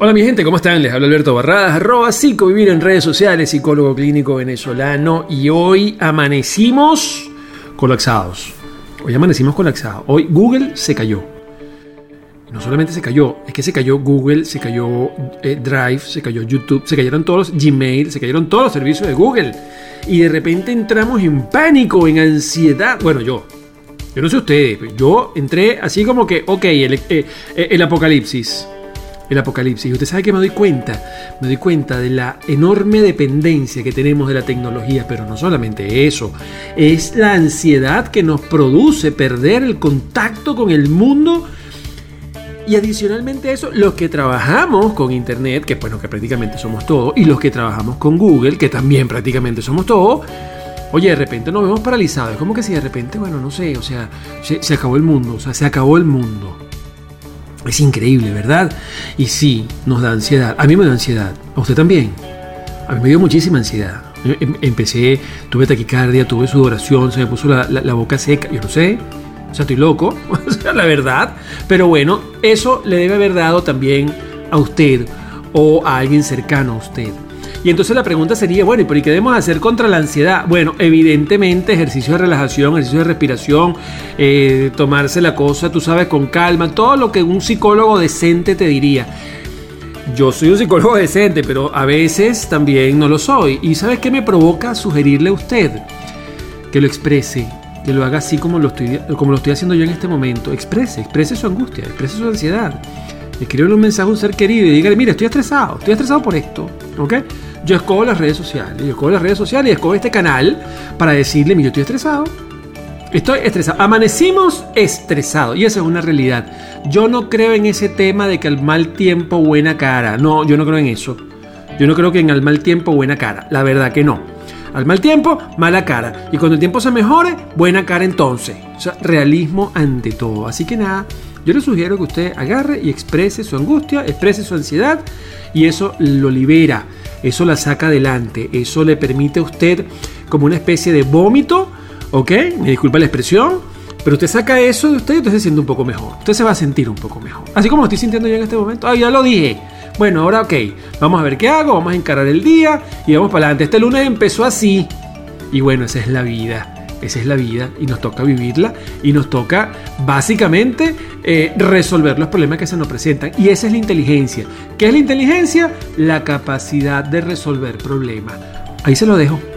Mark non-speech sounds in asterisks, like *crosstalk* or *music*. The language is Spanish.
Hola mi gente, ¿cómo están? Les habla Alberto Barradas, arroba psicovivir en redes sociales, psicólogo clínico venezolano y hoy amanecimos colapsados. Hoy amanecimos colapsados. Hoy Google se cayó. No solamente se cayó, es que se cayó Google, se cayó eh, Drive, se cayó YouTube, se cayeron todos los Gmail, se cayeron todos los servicios de Google. Y de repente entramos en pánico, en ansiedad. Bueno, yo, yo no sé ustedes, yo entré así como que, ok, el, eh, eh, apocalipsis el apocalipsis. Y usted sabe que me doy cuenta, me doy cuenta de la enorme dependencia que tenemos de la tecnología, pero no solamente eso, es la ansiedad que nos produce perder el contacto con el mundo. Y adicionalmente a eso, los que trabajamos con Internet, que bueno, que prácticamente somos todos, y los que trabajamos con Google, que también prácticamente somos todos, oye, de repente nos vemos paralizados. Es como que si de repente, bueno, no sé, o sea, se, acabó el mundo, o sea, se acabó el mundo. Es increíble, ¿verdad? Y sí, nos da ansiedad. A mí me da ansiedad. ¿A usted también? A mí me dio muchísima ansiedad. Em, empecé, tuve taquicardia, tuve sudoración, se me puso la, boca seca. Yo no sé. O sea, estoy loco. *laughs* La verdad. Pero bueno, eso le debe haber dado también a usted o a alguien cercano a usted. Y entonces la pregunta sería, bueno, ¿y por qué debemos hacer contra la ansiedad? Bueno, evidentemente ejercicio de relajación, ejercicio de respiración, eh, tomarse la cosa, tú sabes, con calma, todo lo que un psicólogo decente te diría. Yo soy un psicólogo decente, pero a veces también no lo soy. ¿Y sabes qué me provoca sugerirle a usted? Que lo exprese, que lo haga así como lo estoy, como lo estoy haciendo yo en este momento. Exprese, exprese su angustia, exprese su ansiedad. Escribe un mensaje a un ser querido y dígale, mira, estoy estresado, estoy estresado por esto, ¿ok? Yo escojo las redes sociales, yo escojo las redes sociales y escojo este canal para decirle, mira, yo estoy estresado, estoy estresado, amanecimos estresados y esa es una realidad. Yo no creo en ese tema de que al mal tiempo buena cara, no, yo no creo en eso. Yo no creo que en al mal tiempo buena cara, la verdad que no. Al mal tiempo, mala cara. Y cuando el tiempo se mejore, buena cara entonces. O sea, realismo ante todo. Así que nada, yo le sugiero que usted agarre y exprese su angustia, exprese su ansiedad y eso lo libera, eso la saca adelante, eso le permite a usted como una especie de vómito, ¿ok? Me disculpa la expresión, pero usted saca eso de usted y usted se siente un poco mejor. Usted se va a sentir un poco mejor. Así como lo estoy sintiendo yo en este momento. Ah, ya lo dije. Bueno, ahora ok. Vamos a ver qué hago. Vamos a encarar el día y vamos para adelante. Este lunes empezó así. Y bueno, esa es la vida. Esa es la vida y nos toca vivirla y nos toca básicamente eh, resolver los problemas que se nos presentan. Y esa es la inteligencia. ¿Qué es la inteligencia? La capacidad de resolver problemas. Ahí se lo dejo.